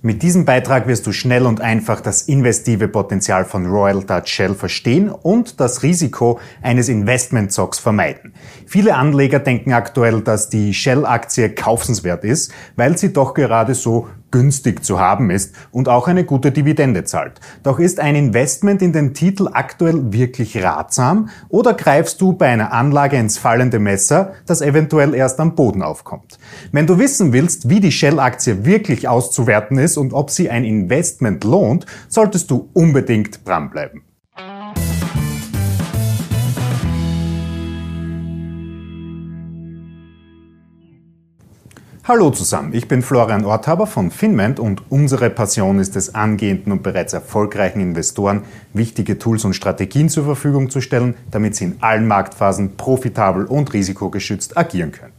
Mit diesem Beitrag wirst du schnell und einfach das investive Potenzial von Royal Dutch Shell verstehen und das Risiko eines Investmentzocks vermeiden. Viele Anleger denken aktuell, dass die Shell-Aktie kaufenswert ist, weil sie doch gerade so günstig zu haben ist und auch eine gute Dividende zahlt. Doch ist ein Investment in den Titel aktuell wirklich ratsam oder greifst du bei einer Anlage ins fallende Messer, das eventuell erst am Boden aufkommt? Wenn du wissen willst, wie die Shell-Aktie wirklich auszuwerten ist und ob sie ein Investment lohnt, solltest du unbedingt dranbleiben. Hallo zusammen, ich bin Florian Orthaber von Finment und unsere Passion ist es, angehenden und bereits erfolgreichen Investoren wichtige Tools und Strategien zur Verfügung zu stellen, damit sie in allen Marktphasen profitabel und risikogeschützt agieren können.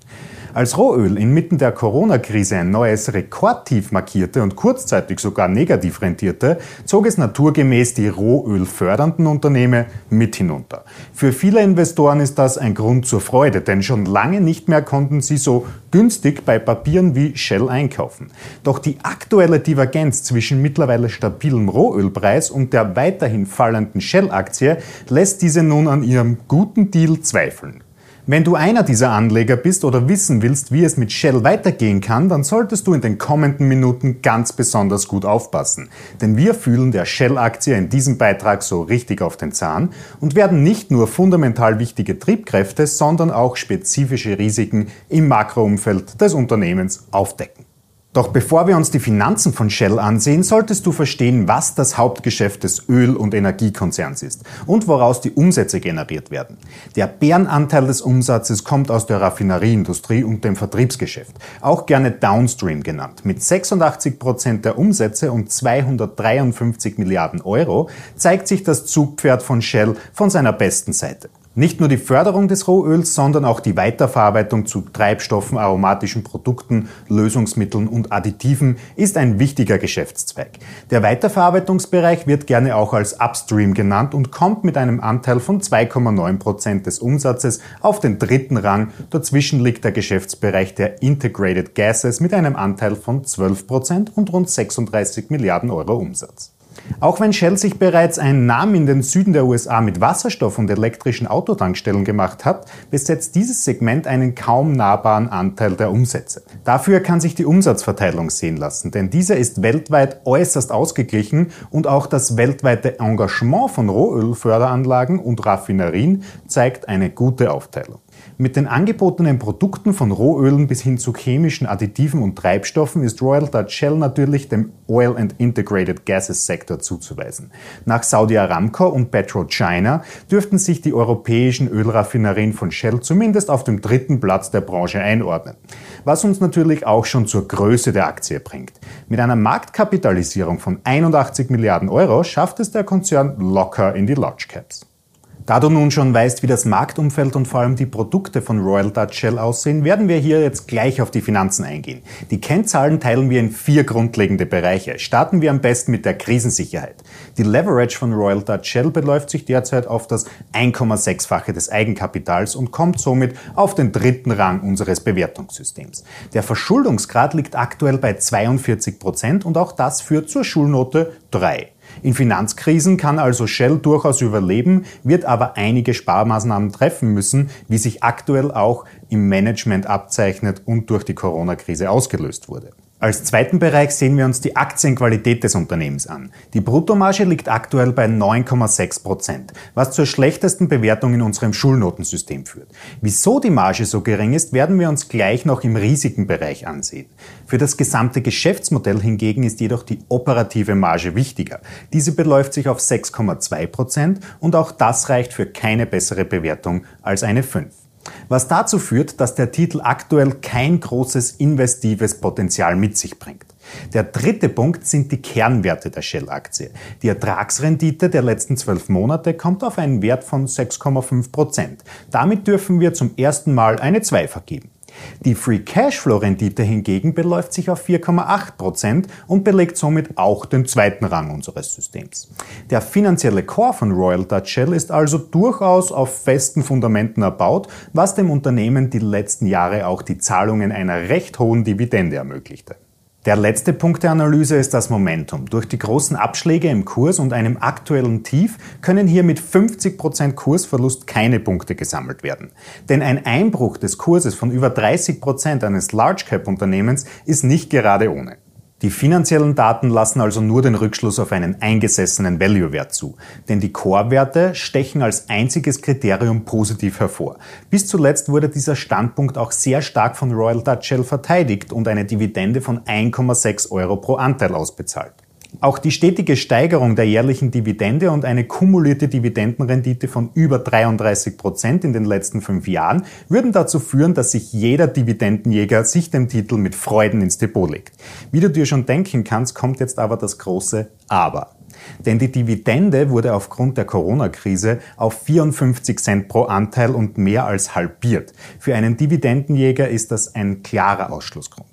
Als Rohöl inmitten der Corona-Krise ein neues Rekordtief markierte und kurzzeitig sogar negativ rentierte, zog es naturgemäß die rohölfördernden Unternehmen mit hinunter. Für viele Investoren ist das ein Grund zur Freude, denn schon lange nicht mehr konnten sie so günstig bei Papieren wie Shell einkaufen. Doch die aktuelle Divergenz zwischen mittlerweile stabilem Rohölpreis und der weiterhin fallenden Shell-Aktie lässt diese nun an ihrem guten Deal zweifeln. Wenn du einer dieser Anleger bist oder wissen willst, wie es mit Shell weitergehen kann, dann solltest du in den kommenden Minuten ganz besonders gut aufpassen. Denn wir fühlen der Shell-Aktie in diesem Beitrag so richtig auf den Zahn und werden nicht nur fundamental wichtige Triebkräfte, sondern auch spezifische Risiken im Makroumfeld des Unternehmens aufdecken. Doch bevor wir uns die Finanzen von Shell ansehen, solltest du verstehen, was das Hauptgeschäft des Öl- und Energiekonzerns ist und woraus die Umsätze generiert werden. Der Bärenanteil des Umsatzes kommt aus der Raffinerieindustrie und dem Vertriebsgeschäft, auch gerne Downstream genannt. Mit 86 Prozent der Umsätze und 253 Milliarden Euro zeigt sich das Zugpferd von Shell von seiner besten Seite. Nicht nur die Förderung des Rohöls, sondern auch die Weiterverarbeitung zu Treibstoffen, aromatischen Produkten, Lösungsmitteln und Additiven ist ein wichtiger Geschäftszweig. Der Weiterverarbeitungsbereich wird gerne auch als Upstream genannt und kommt mit einem Anteil von 2,9 Prozent des Umsatzes auf den dritten Rang. Dazwischen liegt der Geschäftsbereich der Integrated Gases mit einem Anteil von 12 Prozent und rund 36 Milliarden Euro Umsatz. Auch wenn Shell sich bereits einen Namen in den Süden der USA mit Wasserstoff und elektrischen Autotankstellen gemacht hat, besetzt dieses Segment einen kaum nahbaren Anteil der Umsätze. Dafür kann sich die Umsatzverteilung sehen lassen, denn dieser ist weltweit äußerst ausgeglichen und auch das weltweite Engagement von Rohölförderanlagen und Raffinerien zeigt eine gute Aufteilung. Mit den angebotenen Produkten von Rohölen bis hin zu chemischen Additiven und Treibstoffen ist Royal Dutch Shell natürlich dem Oil and Integrated Gases Sektor zuzuweisen. Nach Saudi Aramco und PetroChina dürften sich die europäischen Ölraffinerien von Shell zumindest auf dem dritten Platz der Branche einordnen. Was uns natürlich auch schon zur Größe der Aktie bringt. Mit einer Marktkapitalisierung von 81 Milliarden Euro schafft es der Konzern locker in die Large Caps. Da du nun schon weißt, wie das Marktumfeld und vor allem die Produkte von Royal Dutch Shell aussehen, werden wir hier jetzt gleich auf die Finanzen eingehen. Die Kennzahlen teilen wir in vier grundlegende Bereiche. Starten wir am besten mit der Krisensicherheit. Die Leverage von Royal Dutch Shell beläuft sich derzeit auf das 1,6-fache des Eigenkapitals und kommt somit auf den dritten Rang unseres Bewertungssystems. Der Verschuldungsgrad liegt aktuell bei 42 Prozent und auch das führt zur Schulnote 3. In Finanzkrisen kann also Shell durchaus überleben, wird aber einige Sparmaßnahmen treffen müssen, wie sich aktuell auch im Management abzeichnet und durch die Corona-Krise ausgelöst wurde. Als zweiten Bereich sehen wir uns die Aktienqualität des Unternehmens an. Die Bruttomarge liegt aktuell bei 9,6 Prozent, was zur schlechtesten Bewertung in unserem Schulnotensystem führt. Wieso die Marge so gering ist, werden wir uns gleich noch im Risikenbereich ansehen. Für das gesamte Geschäftsmodell hingegen ist jedoch die operative Marge wichtiger. Diese beläuft sich auf 6,2 Prozent und auch das reicht für keine bessere Bewertung als eine 5 was dazu führt, dass der Titel aktuell kein großes investives Potenzial mit sich bringt. Der dritte Punkt sind die Kernwerte der Shell-Aktie. Die Ertragsrendite der letzten zwölf Monate kommt auf einen Wert von 6,5 Prozent. Damit dürfen wir zum ersten Mal eine 2 vergeben. Die Free Cashflow Rendite hingegen beläuft sich auf 4,8 Prozent und belegt somit auch den zweiten Rang unseres Systems. Der finanzielle Core von Royal Dutch Shell ist also durchaus auf festen Fundamenten erbaut, was dem Unternehmen die letzten Jahre auch die Zahlungen einer recht hohen Dividende ermöglichte. Der letzte Punkt der Analyse ist das Momentum. Durch die großen Abschläge im Kurs und einem aktuellen Tief können hier mit 50% Kursverlust keine Punkte gesammelt werden. Denn ein Einbruch des Kurses von über 30% eines Large Cap Unternehmens ist nicht gerade ohne. Die finanziellen Daten lassen also nur den Rückschluss auf einen eingesessenen Value-Wert zu, denn die Core-Werte stechen als einziges Kriterium positiv hervor. Bis zuletzt wurde dieser Standpunkt auch sehr stark von Royal Dutch Shell verteidigt und eine Dividende von 1,6 Euro pro Anteil ausbezahlt. Auch die stetige Steigerung der jährlichen Dividende und eine kumulierte Dividendenrendite von über 33 Prozent in den letzten fünf Jahren würden dazu führen, dass sich jeder Dividendenjäger sich dem Titel mit Freuden ins Depot legt. Wie du dir schon denken kannst, kommt jetzt aber das große Aber. Denn die Dividende wurde aufgrund der Corona-Krise auf 54 Cent pro Anteil und mehr als halbiert. Für einen Dividendenjäger ist das ein klarer Ausschlussgrund.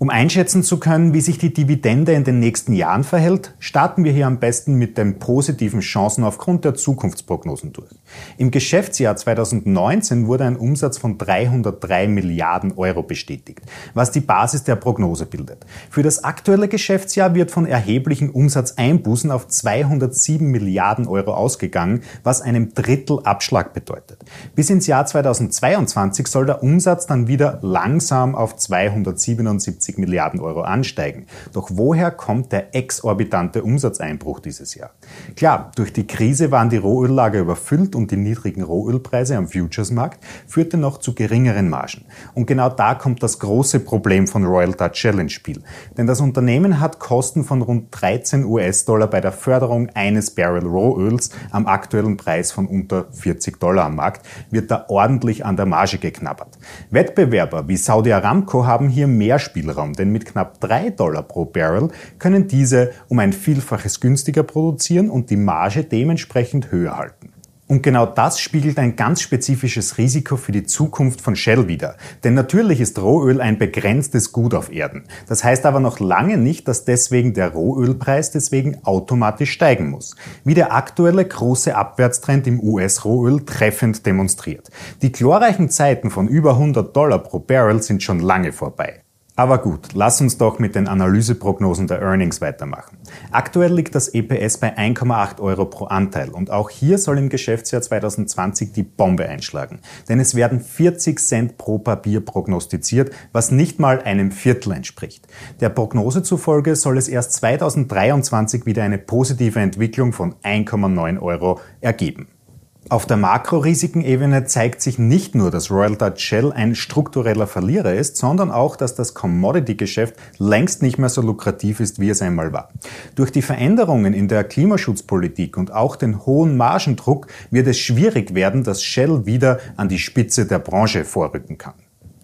Um einschätzen zu können, wie sich die Dividende in den nächsten Jahren verhält, starten wir hier am besten mit den positiven Chancen aufgrund der Zukunftsprognosen durch. Im Geschäftsjahr 2019 wurde ein Umsatz von 303 Milliarden Euro bestätigt, was die Basis der Prognose bildet. Für das aktuelle Geschäftsjahr wird von erheblichen Umsatzeinbußen auf 207 Milliarden Euro ausgegangen, was einem Drittel Abschlag bedeutet. Bis ins Jahr 2022 soll der Umsatz dann wieder langsam auf 277 60 Milliarden Euro ansteigen. Doch woher kommt der exorbitante Umsatzeinbruch dieses Jahr? Klar, durch die Krise waren die Rohöllager überfüllt und die niedrigen Rohölpreise am Futuresmarkt führte noch zu geringeren Margen. Und genau da kommt das große Problem von Royal Dutch Shell ins Spiel. Denn das Unternehmen hat Kosten von rund 13 US-Dollar bei der Förderung eines Barrel Rohöls am aktuellen Preis von unter 40 Dollar am Markt, wird da ordentlich an der Marge geknabbert. Wettbewerber wie Saudi Aramco haben hier mehr Spielraum Spielraum, denn mit knapp 3 Dollar pro Barrel können diese um ein Vielfaches günstiger produzieren und die Marge dementsprechend höher halten. Und genau das spiegelt ein ganz spezifisches Risiko für die Zukunft von Shell wider. Denn natürlich ist Rohöl ein begrenztes Gut auf Erden. Das heißt aber noch lange nicht, dass deswegen der Rohölpreis deswegen automatisch steigen muss. Wie der aktuelle große Abwärtstrend im US-Rohöl treffend demonstriert. Die glorreichen Zeiten von über 100 Dollar pro Barrel sind schon lange vorbei. Aber gut, lass uns doch mit den Analyseprognosen der Earnings weitermachen. Aktuell liegt das EPS bei 1,8 Euro pro Anteil und auch hier soll im Geschäftsjahr 2020 die Bombe einschlagen. Denn es werden 40 Cent pro Papier prognostiziert, was nicht mal einem Viertel entspricht. Der Prognose zufolge soll es erst 2023 wieder eine positive Entwicklung von 1,9 Euro ergeben. Auf der Makrorisikoebene zeigt sich nicht nur, dass Royal Dutch Shell ein struktureller Verlierer ist, sondern auch, dass das Commodity-Geschäft längst nicht mehr so lukrativ ist, wie es einmal war. Durch die Veränderungen in der Klimaschutzpolitik und auch den hohen Margendruck wird es schwierig werden, dass Shell wieder an die Spitze der Branche vorrücken kann.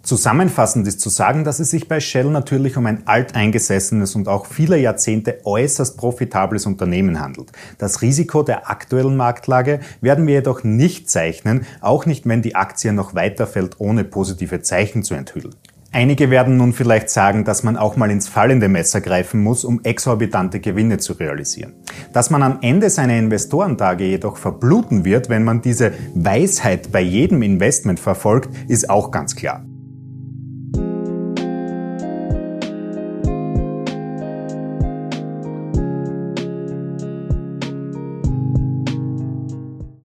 Zusammenfassend ist zu sagen, dass es sich bei Shell natürlich um ein alteingesessenes und auch viele Jahrzehnte äußerst profitables Unternehmen handelt. Das Risiko der aktuellen Marktlage werden wir jedoch nicht zeichnen, auch nicht, wenn die Aktie noch weiterfällt, ohne positive Zeichen zu enthüllen. Einige werden nun vielleicht sagen, dass man auch mal ins fallende Messer greifen muss, um exorbitante Gewinne zu realisieren. Dass man am Ende seiner Investorentage jedoch verbluten wird, wenn man diese Weisheit bei jedem Investment verfolgt, ist auch ganz klar.